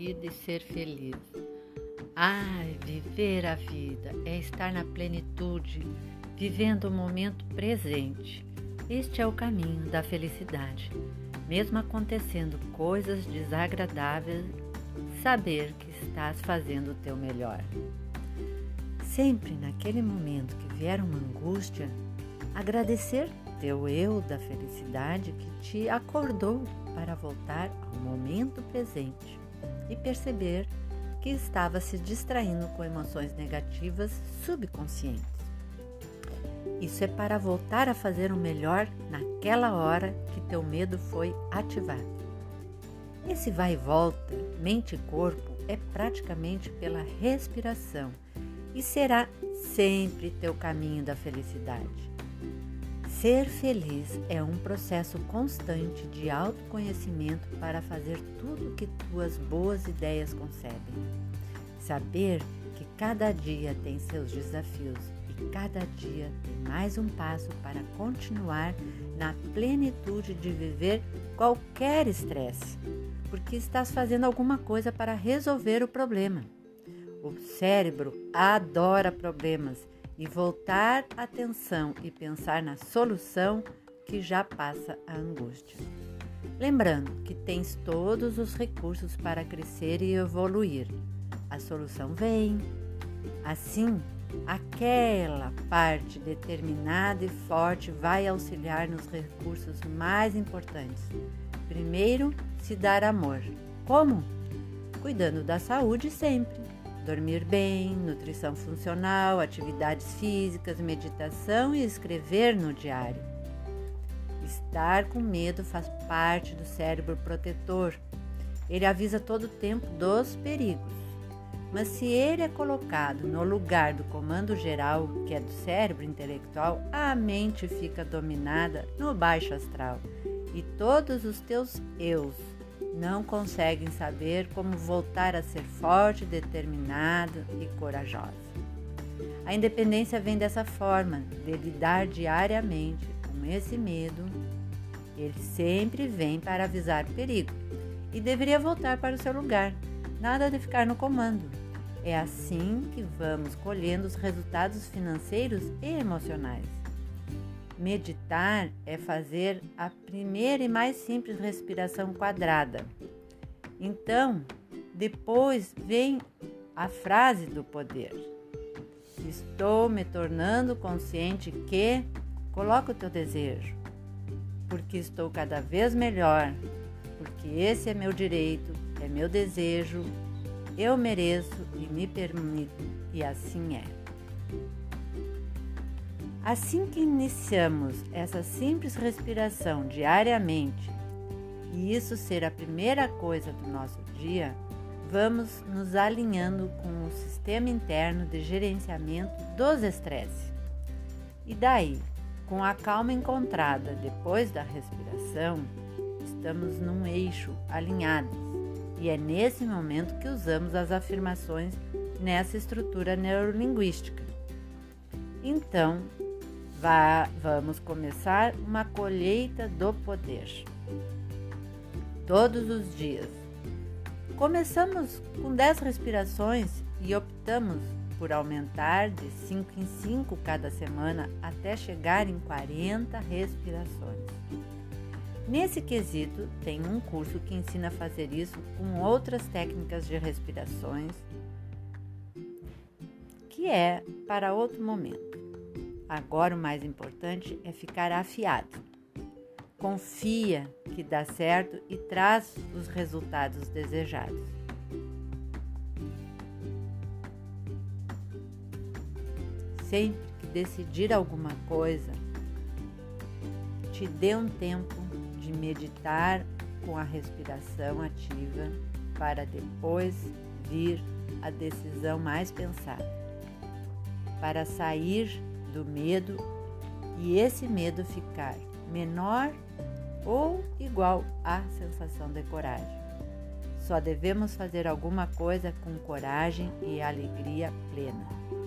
vida e ser feliz. Ai, viver a vida é estar na plenitude, vivendo o momento presente. Este é o caminho da felicidade. Mesmo acontecendo coisas desagradáveis, saber que estás fazendo o teu melhor. Sempre naquele momento que vier uma angústia, agradecer teu eu da felicidade que te acordou para voltar ao momento presente e perceber que estava se distraindo com emoções negativas subconscientes. Isso é para voltar a fazer o melhor naquela hora que teu medo foi ativado. Esse vai e volta, mente e corpo, é praticamente pela respiração e será sempre teu caminho da felicidade. Ser feliz é um processo constante de autoconhecimento para fazer tudo o que tuas boas ideias concebem. Saber que cada dia tem seus desafios e cada dia tem mais um passo para continuar na plenitude de viver qualquer estresse, porque estás fazendo alguma coisa para resolver o problema. O cérebro adora problemas e voltar a atenção e pensar na solução que já passa a angústia. Lembrando que tens todos os recursos para crescer e evoluir. A solução vem. Assim, aquela parte determinada e forte vai auxiliar nos recursos mais importantes. Primeiro, se dar amor. Como? Cuidando da saúde sempre Dormir bem, nutrição funcional, atividades físicas, meditação e escrever no diário. Estar com medo faz parte do cérebro protetor. Ele avisa todo o tempo dos perigos. Mas se ele é colocado no lugar do comando geral, que é do cérebro intelectual, a mente fica dominada no baixo astral e todos os teus eus não conseguem saber como voltar a ser forte, determinado e corajosa. A independência vem dessa forma, de lidar diariamente com esse medo. Ele sempre vem para avisar o perigo e deveria voltar para o seu lugar, nada de ficar no comando. É assim que vamos colhendo os resultados financeiros e emocionais. Meditar é fazer a primeira e mais simples respiração quadrada. Então, depois vem a frase do poder. Estou me tornando consciente que coloca o teu desejo, porque estou cada vez melhor, porque esse é meu direito, é meu desejo, eu mereço e me permito, e assim é. Assim que iniciamos essa simples respiração diariamente, e isso ser a primeira coisa do nosso dia, vamos nos alinhando com o sistema interno de gerenciamento dos estresses. E daí, com a calma encontrada depois da respiração, estamos num eixo alinhados. E é nesse momento que usamos as afirmações nessa estrutura neurolinguística. Então, Vá, vamos começar uma colheita do poder. Todos os dias. Começamos com 10 respirações e optamos por aumentar de 5 em 5 cada semana até chegar em 40 respirações. Nesse quesito, tem um curso que ensina a fazer isso com outras técnicas de respirações, que é para outro momento. Agora o mais importante é ficar afiado. Confia que dá certo e traz os resultados desejados. Sempre que decidir alguma coisa, te dê um tempo de meditar com a respiração ativa para depois vir a decisão mais pensada. Para sair do medo e esse medo ficar menor ou igual à sensação de coragem. Só devemos fazer alguma coisa com coragem e alegria plena.